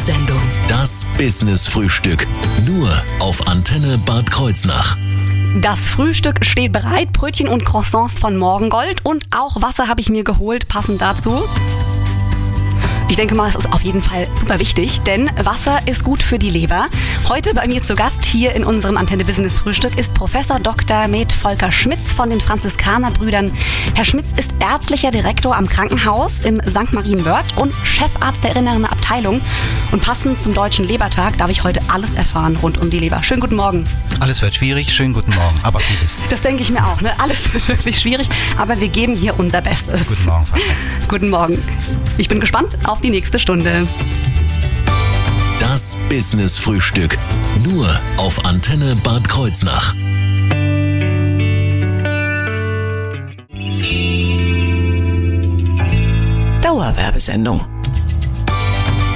Dauerwerbesendung. Das Business-Frühstück. Nur auf Antenne Bad Kreuznach. Das Frühstück steht bereit, Brötchen und Croissants von Morgengold und auch Wasser habe ich mir geholt, passend dazu. Ich denke mal, es ist auf jeden Fall super wichtig, denn Wasser ist gut für die Leber. Heute bei mir zu Gast hier in unserem Antenne Business Frühstück ist Professor Dr. Med Volker Schmitz von den Franziskanerbrüdern. Herr Schmitz ist ärztlicher Direktor am Krankenhaus im St. Marienwörth und Chefarzt der inneren Abteilung. Und passend zum Deutschen Lebertag darf ich heute alles erfahren rund um die Leber. Schönen guten Morgen. Alles wird schwierig, schönen guten Morgen, aber vieles. Das denke ich mir auch. Ne? Alles wird wirklich schwierig, aber wir geben hier unser Bestes. Guten Morgen, Vater. Guten Morgen. Ich bin gespannt auf die nächste Stunde. Das Business-Frühstück. Nur auf Antenne Bad Kreuznach. Dauerwerbesendung.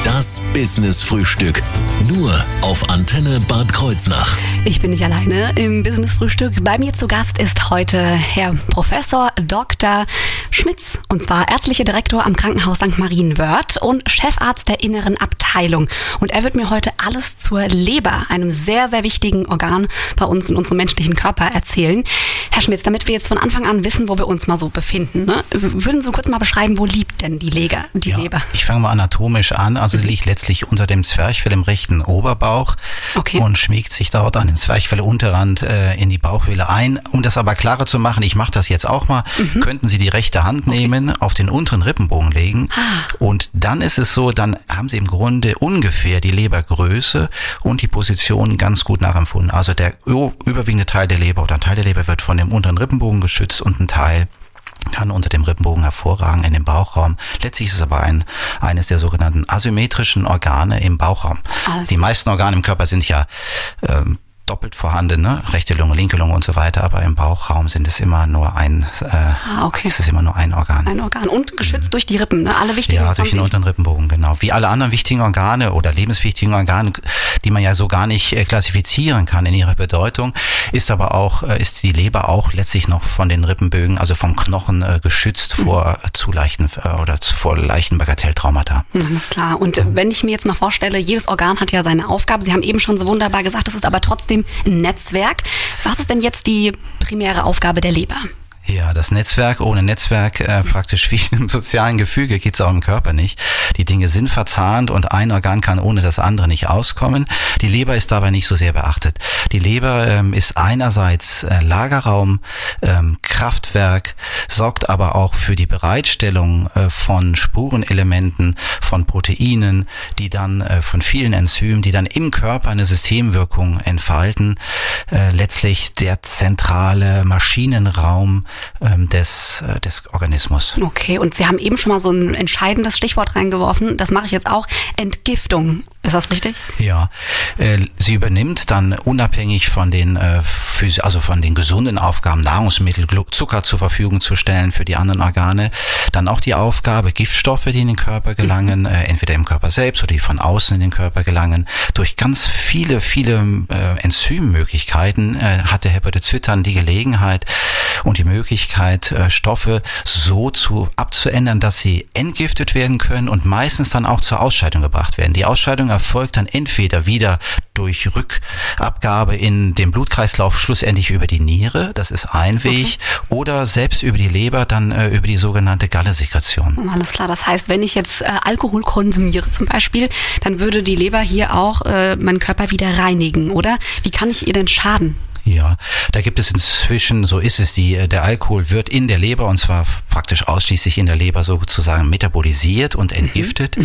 Das Business-Frühstück. Nur auf Antenne Bad Kreuznach. Ich bin nicht alleine im Business-Frühstück. Bei mir zu Gast ist heute Herr Professor Dr. Schmitz, und zwar ärztlicher Direktor am Krankenhaus St. Marienwörth und Chefarzt der inneren Abteilung. Und er wird mir heute alles zur Leber, einem sehr, sehr wichtigen Organ bei uns in unserem menschlichen Körper, erzählen. Herr Schmitz, damit wir jetzt von Anfang an wissen, wo wir uns mal so befinden, ne? würden Sie kurz mal beschreiben, wo liegt denn die Leber? Die Ja, Leber? Ich fange mal anatomisch an. Also sie liegt letztlich unter dem Zwerchfell im rechten Oberbauch Okay. und schmiegt sich dort an den Zwerchfellunterrand äh, in die Bauchhöhle ein. Um das aber klarer zu machen, ich mache das jetzt auch mal, Mhm. könnten Sie die rechte Hand nehmen, auf den unteren Rippenbogen legen Ah. und dann ist es so, dann haben Sie im Grunde ungefähr die Lebergröße und die Position ganz gut nachempfunden. Also der überwiegende Teil der Leber oder ein Teil der Leber wird von dem unteren Rippenbogen geschützt und ein Teil kann unter dem Rippenbogen hervorragen in den Bauchraum. Letztlich ist es aber ein, eines der sogenannten asymmetrischen Organe im Bauchraum. Alles Die meisten Organe im Körper sind ja ähm, doppelt vorhanden, ne? rechte Lunge, linke Lunge und so weiter, aber im Bauchraum sind es immer nur ein, äh, Ah, okay. ist es immer nur ein Organ. Ein Organ und geschützt durch die Rippen, ne? Alle wichtigen Ja, durch den 20 unteren Rippenbogen, genau. Wie alle anderen wichtigen Organe oder lebenswichtigen Organe, die man ja so gar nicht äh, klassifizieren kann in ihrer Bedeutung, ist aber auch, äh, ist die Leber auch letztlich noch von den Rippenbögen, also vom Knochen äh, geschützt Mhm. vor zu leichten äh, oder zu- vor leichten Bagatelltraumata. Alles klar. Und äh, wenn ich mir jetzt mal vorstelle, jedes Organ hat ja seine Aufgabe. Sie haben eben schon so wunderbar gesagt, es ist aber trotzdem ein Netzwerk. Was ist denn jetzt die primäre Aufgabe der Leber? Ja, das Netzwerk, ohne Netzwerk, äh, praktisch wie im sozialen Gefüge geht's auch im Körper nicht. Die Dinge sind verzahnt und ein Organ kann ohne das andere nicht auskommen. Die Leber ist dabei nicht so sehr beachtet. Die Leber ähm, ist einerseits äh, Lagerraum, ähm, Kraftwerk, sorgt aber auch für die Bereitstellung äh, von Spurenelementen, von Proteinen, die dann äh, von vielen Enzymen, die dann im Körper eine Systemwirkung entfalten. Äh, letztlich der zentrale Maschinenraum ähm, des, äh, des Organismus. Okay, und Sie haben eben schon mal so ein entscheidendes Stichwort reingeworfen. Das mache ich jetzt auch. Entgiftung. Ist das richtig? Ja, äh, sie übernimmt dann unabhängig von den äh, also von den gesunden Aufgaben Nahrungsmittel, Zucker zur Verfügung zu stellen für die anderen Organe, dann auch die Aufgabe Giftstoffe, die in den Körper gelangen, äh, entweder im Körper selbst oder die von außen in den Körper gelangen, durch ganz viele viele Enzymmöglichkeiten hat der Hepatozyt dann die Gelegenheit und die Möglichkeit Stoffe so zu abzuändern, dass sie entgiftet werden können und meistens dann auch zur Ausscheidung gebracht werden. Die Ausscheidung erfolgt dann entweder wieder durch Rückabgabe in den Blutkreislauf schlussendlich über die Niere, das ist ein Weg, oder selbst über die Leber dann äh, über die sogenannte Gallesekretion. Alles klar. Das heißt, wenn ich jetzt äh, Alkohol konsumiere zum Beispiel, dann würde die Leber hier auch äh, meinen Körper wieder reinigen, oder? Wie kann ich ihr denn schaden? Ja, da gibt es inzwischen, so ist es, die, äh, der Alkohol wird in der Leber und zwar praktisch ausschließlich in der Leber sozusagen metabolisiert und entgiftet.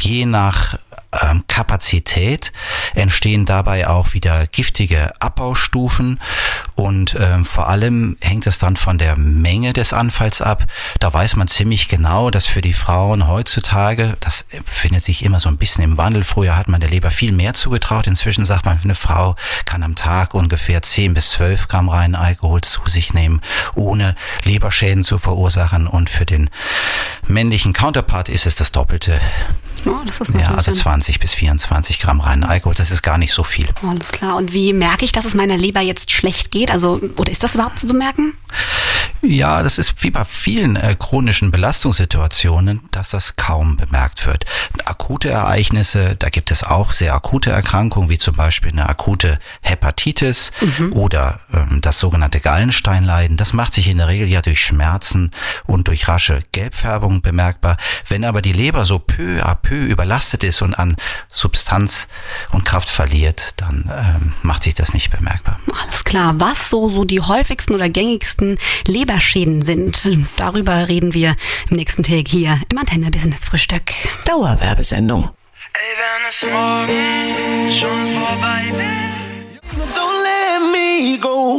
Je nach ähm, Kapazität entstehen dabei auch wieder giftige Abbaustufen und ähm, vor allem hängt es dann von der Menge des Anfalls ab. Da weiß man ziemlich genau, dass für die Frauen heutzutage, das findet sich immer so ein bisschen im Wandel. Früher hat man der Leber viel mehr zugetraut. Inzwischen sagt man, eine Frau kann am Tag ungefähr 10 bis 12 Gramm reinen Alkohol zu sich nehmen, ohne Leberschäden zu verursachen. Und für den männlichen Counterpart ist es das Doppelte. Ist Ja, also dann- 20 bis 24 Gramm reinen Alkohol. Das ist gar nicht so viel. Alles klar. Und wie merke ich, dass es meiner Leber jetzt schlecht geht? Also, oder ist das überhaupt zu bemerken? Ja, das ist wie bei vielen äh, chronischen Belastungssituationen, dass das kaum bemerkt wird. Akute Ereignisse, da gibt es auch sehr akute Erkrankungen, wie zum Beispiel eine akute Hepatitis mhm. oder ähm, das sogenannte Gallensteinleiden. Das macht sich in der Regel ja durch Schmerzen und durch rasche Gelbfärbung bemerkbar. Wenn aber die Leber so peu à peu überlastet ist und an Substanz und Kraft verliert, dann ähm, macht sich das nicht bemerkbar. Alles klar. Was so, so die häufigsten oder gängigsten Leberschäden sind, darüber reden wir im nächsten Tag hier im Antenne Business Frühstück. Dauerwerbesendung. Ey, wenn es morgen schon vorbei wäre.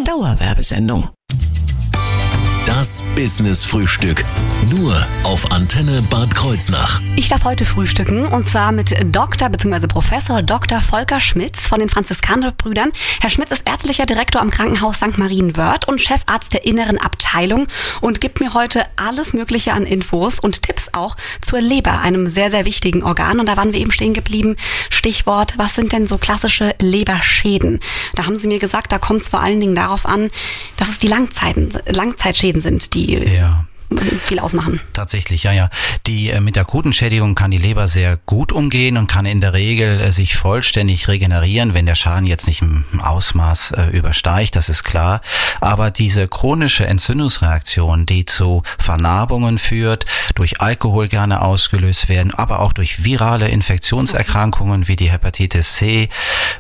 Dauerwerbesendung. Das Business Frühstück. Nur auf Antenne Bad Kreuznach. Ich darf heute frühstücken und zwar mit Dr. bzw. Professor Dr. Volker Schmitz von den Franziskanerbrüdern. Herr Schmitz ist ärztlicher Direktor am Krankenhaus St. Marienwörth und Chefarzt der inneren Abteilung und gibt mir heute alles Mögliche an Infos und Tipps auch zur Leber, einem sehr, sehr wichtigen Organ. Und da waren wir eben stehen geblieben. Stichwort, was sind denn so klassische Leberschäden? Da haben Sie mir gesagt, da kommt es vor allen Dingen darauf an, dass es die Langzeiten, Langzeitschäden sind, die ja viel ausmachen. Tatsächlich, ja, ja. Die äh, mit akuten Schädigung kann die Leber sehr gut umgehen und kann in der Regel äh, sich vollständig regenerieren, wenn der Schaden jetzt nicht im Ausmaß äh, übersteigt, das ist klar. Aber diese chronische Entzündungsreaktion, die zu Vernarbungen führt, durch Alkohol gerne ausgelöst werden, aber auch durch virale Infektionserkrankungen wie die Hepatitis C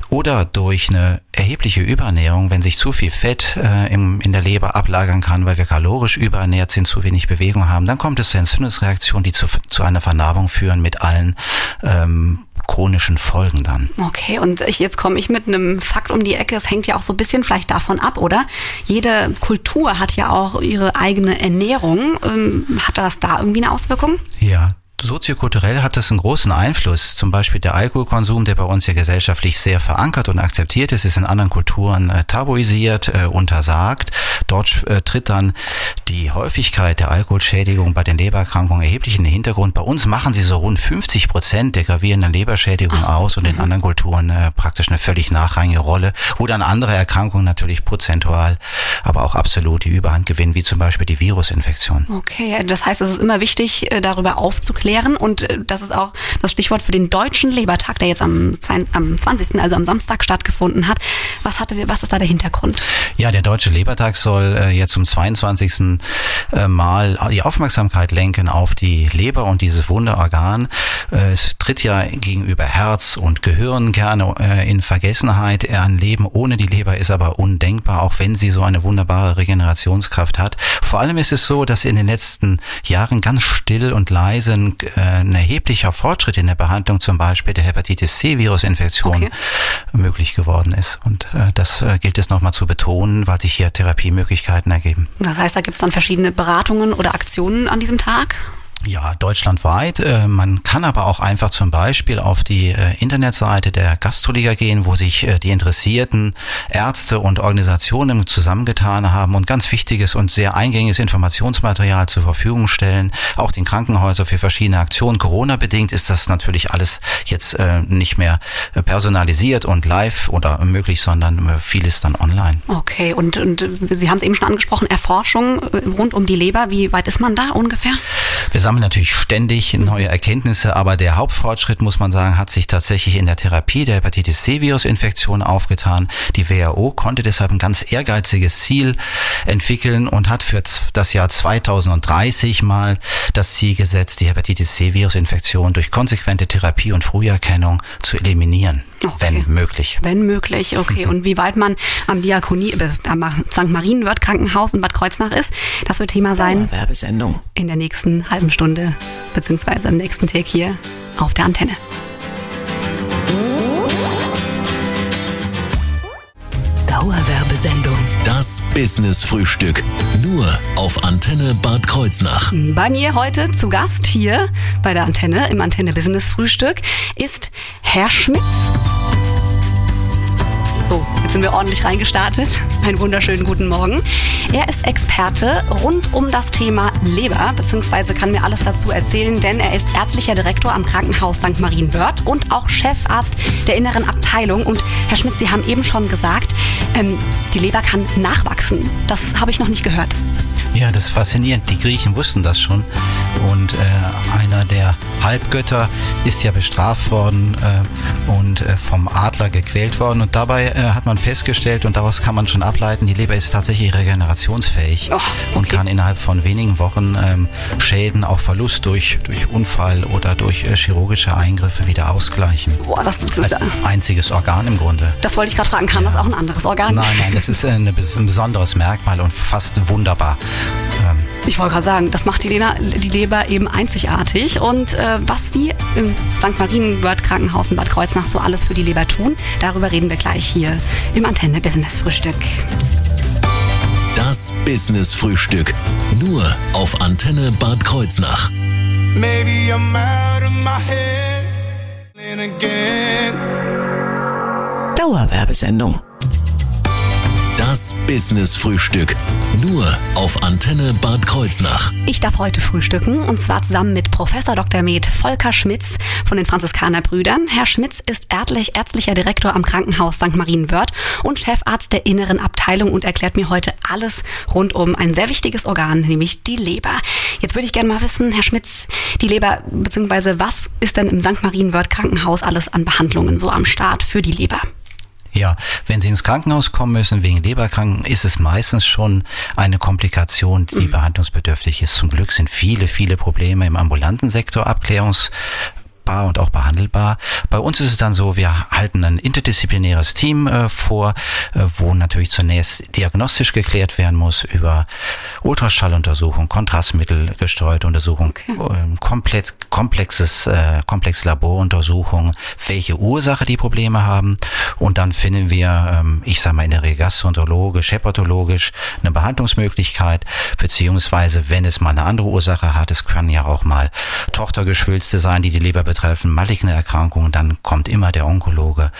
oder durch eine erhebliche Überernährung, wenn sich zu viel Fett äh, im, in der Leber ablagern kann, weil wir kalorisch überernährt sind, zu wenig Bewegung haben, dann kommt es zu Entzündungsreaktionen, die zu, zu einer Vernarbung führen mit allen ähm, chronischen Folgen dann. Okay, und ich, jetzt komme ich mit einem Fakt um die Ecke. Es hängt ja auch so ein bisschen vielleicht davon ab, oder? Jede Kultur hat ja auch ihre eigene Ernährung. Ähm, hat das da irgendwie eine Auswirkung? Ja, Soziokulturell hat das einen großen Einfluss. Zum Beispiel der Alkoholkonsum, der bei uns ja gesellschaftlich sehr verankert und akzeptiert ist, ist in anderen Kulturen äh, tabuisiert, äh, untersagt. Dort äh, tritt dann die Häufigkeit der Alkoholschädigung bei den Lebererkrankungen erheblich in den Hintergrund. Bei uns machen sie so rund 50 Prozent der gravierenden Leberschädigung aus und in anderen Kulturen äh, praktisch eine völlig nachrangige Rolle, wo dann andere Erkrankungen natürlich prozentual, aber auch absolut die Überhand gewinnen, wie zum Beispiel die Virusinfektion. Okay, das heißt, es ist immer wichtig, äh, darüber aufzuklären klären. Und äh, das ist auch das Stichwort für den Deutschen Lebertag, der jetzt am, am 20., also am Samstag stattgefunden hat. Was, hatte, was ist da der Hintergrund? Ja, der Deutsche Lebertag soll äh, jetzt zum 22. Äh, Mal die Aufmerksamkeit lenken auf die Leber und dieses Wunderorgan. Es tritt ja gegenüber Herz und Gehirn gerne in Vergessenheit. Ein Leben ohne die Leber ist aber undenkbar, auch wenn sie so eine wunderbare Regenerationskraft hat. Vor allem ist es so, dass in den letzten Jahren ganz still und leise ein äh, ein erheblicher Fortschritt in der Behandlung zum Beispiel der Hepatitis C-Virusinfektion okay. möglich geworden ist. Und äh, das äh, gilt es nochmal zu betonen, weil sich hier Therapiemöglichkeiten ergeben. Das heißt, da gibt es dann verschiedene Beratungen oder Aktionen an diesem Tag? Ja, deutschlandweit. Äh, man kann aber auch einfach zum Beispiel auf die äh, Internetseite der Gastroliga gehen, wo sich äh, die interessierten Ärzte und Organisationen zusammengetan haben und ganz wichtiges und sehr eingängiges Informationsmaterial zur Verfügung stellen. Auch den Krankenhäusern für verschiedene Aktionen. Corona-bedingt ist das natürlich alles jetzt nicht mehr personalisiert und live oder möglich, sondern vieles dann online. Okay, und, und Sie haben es eben schon angesprochen, Erforschung rund um die Leber. Wie weit ist man da ungefähr? Wir sammeln natürlich ständig neue Erkenntnisse, aber der Hauptfortschritt, muss man sagen, hat sich tatsächlich in der Therapie der Hepatitis C-Virus-Infektion aufgetan. Die WHO konnte deshalb ein ganz ehrgeiziges Ziel entwickeln und hat für das Jahr 2030 mal das Ziel gesetzt, die Hepatitis C-Virus-Infektion durch konsequente Therapie und Früherkennung zu eliminieren. Okay. Wenn möglich. Wenn möglich, okay. Und wie weit man am Diakonie, äh, am St. Marienwörth Krankenhaus in Bad Kreuznach ist, das wird Thema sein. Werbesendung. In der nächsten halben Stunde. Stunde beziehungsweise am nächsten Tag hier auf der Antenne. Dauerwerbesendung. Das Business Frühstück. Nur auf Antenne Bad Kreuznach. Bei mir heute zu Gast hier bei der Antenne im Antenne Business Frühstück ist Herr Schmitz. So, jetzt sind wir ordentlich reingestartet. Einen wunderschönen guten Morgen. Er ist Experte rund um das Thema Leber, beziehungsweise kann mir alles dazu erzählen, denn er ist ärztlicher Direktor am Krankenhaus St. Marienwörth und auch Chefarzt der inneren Abteilung. Und Herr Schmidt, Sie haben eben schon gesagt, ähm, die Leber kann nachwachsen. Das habe ich noch nicht gehört. Ja, das ist faszinierend. Die Griechen wussten das schon. Und äh, einer der Halbgötter ist ja bestraft worden äh, und äh, vom Adler gequält worden. Und dabei äh, hat man festgestellt, und daraus kann man schon ableiten, die Leber ist tatsächlich regenerationsfähig Oh, okay. und kann innerhalb von wenigen Wochen ähm, Schäden, auch Verlust durch, durch Unfall oder durch äh, chirurgische Eingriffe wieder ausgleichen. Boah, das, ist Als einziges Organ im Grunde. Das wollte ich gerade fragen, kann das auch ein anderes Organ? Nein, nein, das ist äh, ein besonderes Merkmal und fast wunderbar. Ähm, Ich wollte gerade sagen, das macht die, Lena, die Leber eben einzigartig. Und äh, was Sie im St. Marienwörth Krankenhaus in Bad Kreuznach so alles für die Leber tun, darüber reden wir gleich hier im Antenne Business Frühstück. Das Business Frühstück. Nur auf Antenne Bad Kreuznach. Maybe I'm out of my head. And again. Dauerwerbesendung. Business Frühstück. Nur auf Antenne Bad Kreuznach. Ich darf heute frühstücken und zwar zusammen mit Professor Dr. Med Volker Schmitz von den Franziskanerbrüdern. Herr Schmitz ist ärztlich, ärztlicher Direktor am Krankenhaus St. Marienwörth und Chefarzt der inneren Abteilung und erklärt mir heute alles rund um ein sehr wichtiges Organ, nämlich die Leber. Jetzt würde ich gerne mal wissen, Herr Schmitz, die Leber, beziehungsweise was ist denn im St. Marienwörth Krankenhaus alles an Behandlungen so am Start für die Leber? Ja, wenn Sie ins Krankenhaus kommen müssen wegen Leberkranken, ist es meistens schon eine Komplikation, die behandlungsbedürftig ist. Zum Glück sind viele, viele Probleme im ambulanten Sektor abklärungs und auch behandelbar. Bei uns ist es dann so, wir halten ein interdisziplinäres Team äh, vor, äh, wo natürlich zunächst diagnostisch geklärt werden muss über Ultraschalluntersuchung, Kontrastmittelgesteuerte Untersuchung, ähm, komplett komplexes äh, komplexe Laboruntersuchung, welche Ursache die Probleme haben und dann finden wir, ähm, ich sage mal in der Regel gastroenterologisch, hepatologisch eine Behandlungsmöglichkeit, beziehungsweise wenn es mal eine andere Ursache hat, es können ja auch mal Tochtergeschwülste sein, die die Leber betreffen, maligne Erkrankungen, dann kommt immer der Onkologe,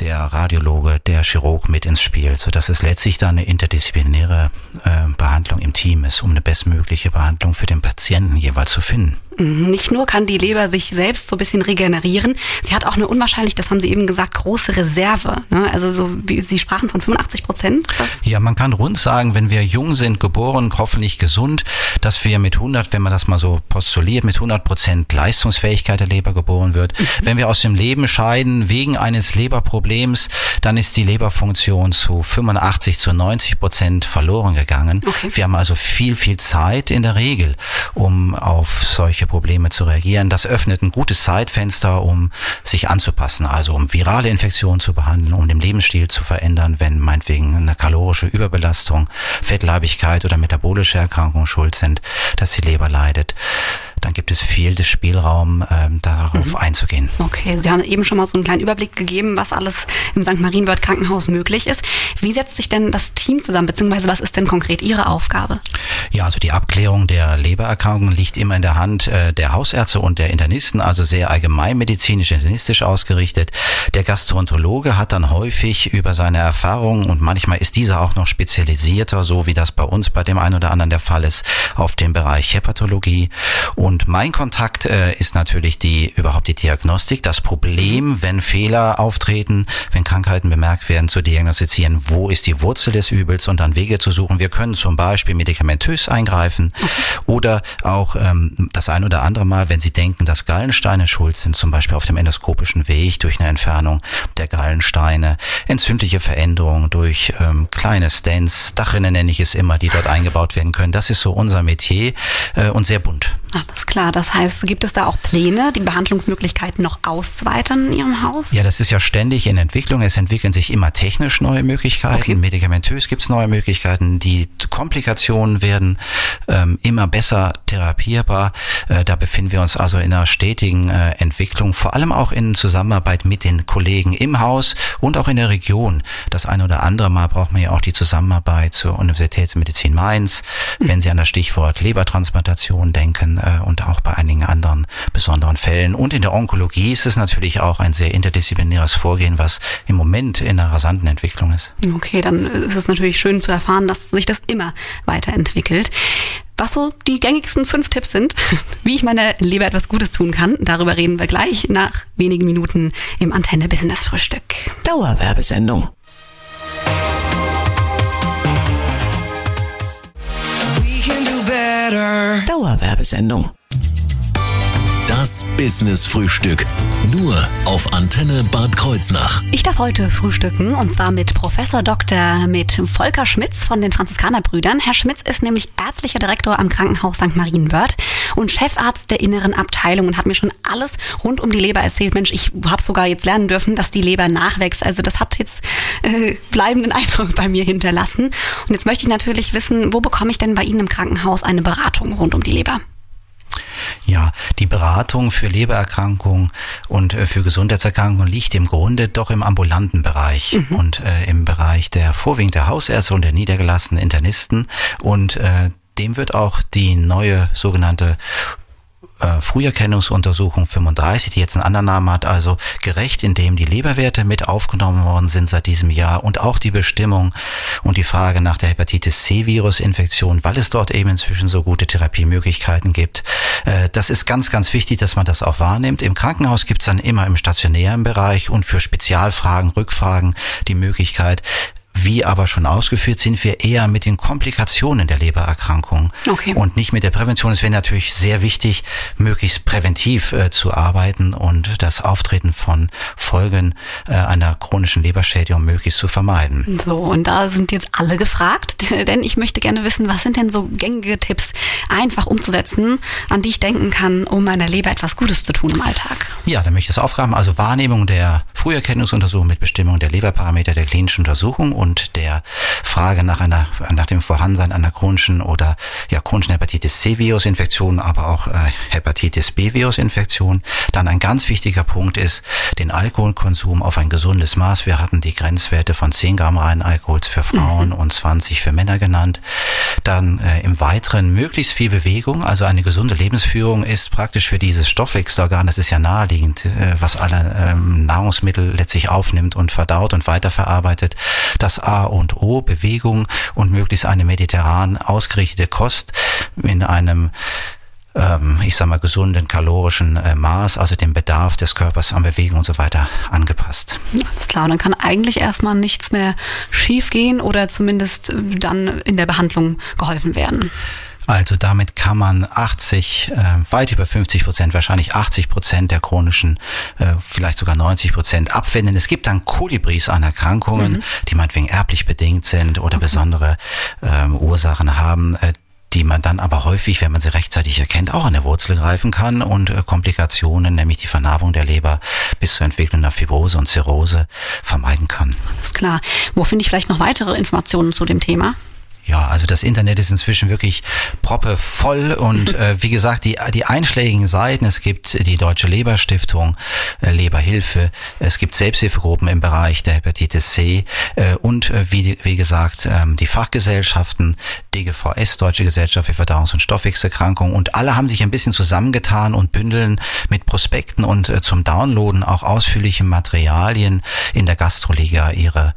der Radiologe, der Chirurg mit ins Spiel, so dass es letztlich dann eine interdisziplinäre äh, Behandlung im Team ist, um eine bestmögliche Behandlung für den Patienten jeweils zu finden. Mhm, Nicht nur kann die Leber sich selbst so ein bisschen regenerieren, sie hat auch eine unwahrscheinlich, das haben Sie eben gesagt, große Reserve. Ne? Also so wie Sie sprachen von 85 Prozent. Ja, man kann rund sagen, wenn wir jung sind, geboren, hoffentlich gesund, dass wir mit 100, wenn man das mal so postuliert, mit 100 Prozent Leistungsfähigkeit der Leber geboren wird. Wenn wir aus dem Leben scheiden wegen eines Leberproblems, dann ist die Leberfunktion zu 85 zu 90 Prozent verloren gegangen. Okay. Wir haben also viel, viel Zeit in der Regel, um auf solche Probleme zu reagieren. Das öffnet ein gutes Zeitfenster, um sich anzupassen, also um virale Infektionen zu behandeln, um den Lebensstil zu verändern, wenn meinetwegen eine kalorische Überbelastung, Fettleibigkeit oder metabolische Erkrankungen schuld sind, dass die Leber leidet. Viel Spielraum, ähm, darauf einzugehen. Okay, Sie haben eben schon mal so einen kleinen Überblick gegeben, was alles im St. Marienwörth Krankenhaus möglich ist. Wie setzt sich denn das Team zusammen, beziehungsweise was ist denn konkret Ihre Aufgabe? Ja, also die Abklärung der Lebererkrankungen liegt immer in der Hand äh, der Hausärzte und der Internisten, also sehr allgemeinmedizinisch, internistisch ausgerichtet. Der Gastroenterologe hat dann häufig über seine Erfahrungen und manchmal ist dieser auch noch spezialisierter, so wie das bei uns bei dem einen oder anderen der Fall ist, auf den Bereich Hepatologie. Und mein Kontakt äh, ist natürlich die überhaupt die Diagnostik, das Problem, wenn Fehler auftreten, wenn Krankheiten bemerkt werden, zu diagnostizieren, wo ist die Wurzel des Übels und dann Wege zu suchen. Wir können zum Beispiel medikamentös eingreifen oder auch ähm, das ein oder andere Mal, wenn Sie denken, dass Gallensteine schuld sind, zum Beispiel auf dem endoskopischen Weg durch eine Entfernung der Gallensteine, entzündliche Veränderungen durch ähm, kleine Stents, Dachrinne nenne ich es immer, die dort eingebaut werden können. Das ist so unser Metier äh, und sehr bunt. Alles klar, das heißt, gibt es da auch Pläne, die Behandlungsmöglichkeiten noch auszuweitern in Ihrem Haus? Ja, das ist ja ständig in Entwicklung. Es entwickeln sich immer technisch neue Möglichkeiten. Okay. Medikamentös gibt es neue Möglichkeiten. Die Komplikationen werden ähm, immer besser therapierbar. Äh, da befinden wir uns also in einer stetigen äh, Entwicklung, vor allem auch in Zusammenarbeit mit den Kollegen im Haus und auch in der Region. Das eine oder andere Mal braucht man ja auch die Zusammenarbeit zur Universitätsmedizin Mainz. Wenn Sie an das Stichwort Lebertransplantation denken, äh, und auch bei einigen anderen besonderen Fällen. Und in der Onkologie ist es natürlich auch ein sehr interdisziplinäres Vorgehen, was im Moment in einer rasanten Entwicklung ist. Okay, dann ist es natürlich schön zu erfahren, dass sich das immer weiterentwickelt. Was so die gängigsten fünf Tipps sind, wie ich meiner Leber etwas Gutes tun kann, darüber reden wir gleich nach wenigen Minuten im Antenne Business Frühstück. Dauerwerbesendung. Dauerwerbesendung. Das Business Frühstück. Nur auf Antenne Bad Kreuznach. Ich darf heute frühstücken und zwar mit Professor Dr. mit Volker Schmitz von den Franziskanerbrüdern. Herr Schmitz ist nämlich ärztlicher Direktor am Krankenhaus St. Marienwörth und Chefarzt der inneren Abteilung und hat mir schon alles rund um die Leber erzählt. Mensch, ich habe sogar jetzt lernen dürfen, dass die Leber nachwächst. Also das hat jetzt äh, bleibenden Eindruck bei mir hinterlassen. Und jetzt möchte ich natürlich wissen, wo bekomme ich denn bei Ihnen im Krankenhaus eine Beratung rund um die Leber? Ja, die Beratung für Lebererkrankungen und äh, für Gesundheitserkrankungen liegt im Grunde doch im ambulanten Bereich und äh, im Bereich der vorwiegend der Hausärzte und der niedergelassenen Internisten. Und äh, dem wird auch die neue sogenannte äh, Früherkennungsuntersuchung 35, die jetzt einen anderen Namen hat, also gerecht, indem die Leberwerte mit aufgenommen worden sind seit diesem Jahr und auch die Bestimmung und die Frage nach der Hepatitis C-Virus-Infektion, weil es dort eben inzwischen so gute Therapiemöglichkeiten gibt. Äh, Das ist ganz, ganz wichtig, dass man das auch wahrnimmt. Im Krankenhaus gibt es dann immer im stationären Bereich und für Spezialfragen, Rückfragen die Möglichkeit, wie aber schon ausgeführt, sind wir eher mit den Komplikationen der Lebererkrankung Okay. und nicht mit der Prävention. Es wäre natürlich sehr wichtig, möglichst präventiv äh, zu arbeiten und das Auftreten von Folgen äh, einer chronischen Leberschädigung möglichst zu vermeiden. So, und da sind jetzt alle gefragt, denn ich möchte gerne wissen, was sind denn so gängige Tipps, einfach umzusetzen, an die ich denken kann, um meiner Leber etwas Gutes zu tun im Alltag. Ja, da möchte ich das Aufgaben, also Wahrnehmung der Früherkennungsuntersuchung mit Bestimmung der Leberparameter der klinischen Untersuchung und der Frage nach einer, nach dem Vorhandensein einer chronischen oder ja, chronischen Hepatitis C-Virus-Infektion, aber auch äh, Hepatitis B-Virus-Infektion. Dann ein ganz wichtiger Punkt ist, den Alkoholkonsum auf ein gesundes Maß. Wir hatten die Grenzwerte von 10 Gramm reinen Alkohols für Frauen und 20 für Männer genannt. Dann äh, im Weiteren möglichst viel Bewegung, also eine gesunde Lebensführung ist praktisch für dieses Stoffwechselorgan, das ist ja naheliegend, äh, was alle ähm, Nahrungsmittel letztlich aufnimmt und verdaut und weiterverarbeitet. Das A und O, Bewegung und möglichst eine mediterran ausgerichtete Kost in einem ähm, ich sag mal, gesunden kalorischen äh, Maß, also dem Bedarf des Körpers an Bewegung und so weiter angepasst. Alles klar, und dann kann eigentlich erstmal nichts mehr schiefgehen oder zumindest äh, dann in der Behandlung geholfen werden. Also damit kann man 80, äh, weit über 50 Prozent, wahrscheinlich 80 Prozent der chronischen, äh, vielleicht sogar 90 Prozent abwenden. Es gibt dann Kolibris an Erkrankungen, die meinetwegen erblich bedingt sind oder besondere ähm, Ursachen haben. Äh, die man dann aber häufig, wenn man sie rechtzeitig erkennt, auch an der Wurzel greifen kann und äh, Komplikationen, nämlich die Vernarbung der Leber bis zur Entwicklung einer Fibrose und Zirrhose vermeiden kann. Ist klar. Wo finde ich vielleicht noch weitere Informationen zu dem Thema? Ja, also das Internet ist inzwischen wirklich proppe voll und äh, wie gesagt, die, die einschlägigen Seiten, es gibt die Deutsche Leberstiftung, äh, Leberhilfe, es gibt Selbsthilfegruppen im Bereich der Hepatitis C äh, und äh, wie, wie gesagt ähm, die Fachgesellschaften, DGVS, Deutsche Gesellschaft für Verdauungs- und Stoffwechselerkrankungen und alle haben sich ein bisschen zusammengetan und bündeln mit Prospekten und äh, zum Downloaden auch ausführliche Materialien in der Gastroliga ihre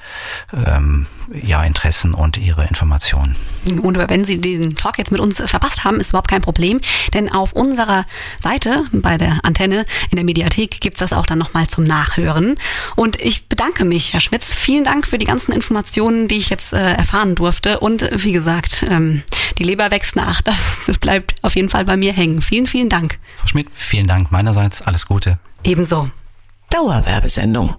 ähm, ja, Interessen und ihre Informationen. Und wenn Sie den Talk jetzt mit uns verpasst haben, ist überhaupt kein Problem, denn auf unserer Seite bei der Antenne in der Mediathek gibt's das auch dann nochmal zum Nachhören. Und ich bedanke mich, Herr Schmitz. Vielen Dank für die ganzen Informationen, die ich jetzt äh, erfahren durfte. Und äh, wie gesagt, ähm, die Leber wächst nach. Das bleibt auf jeden Fall bei mir hängen. Vielen, vielen Dank. Frau Schmidt, vielen Dank meinerseits. Alles Gute. Ebenso. Dauerwerbesendung.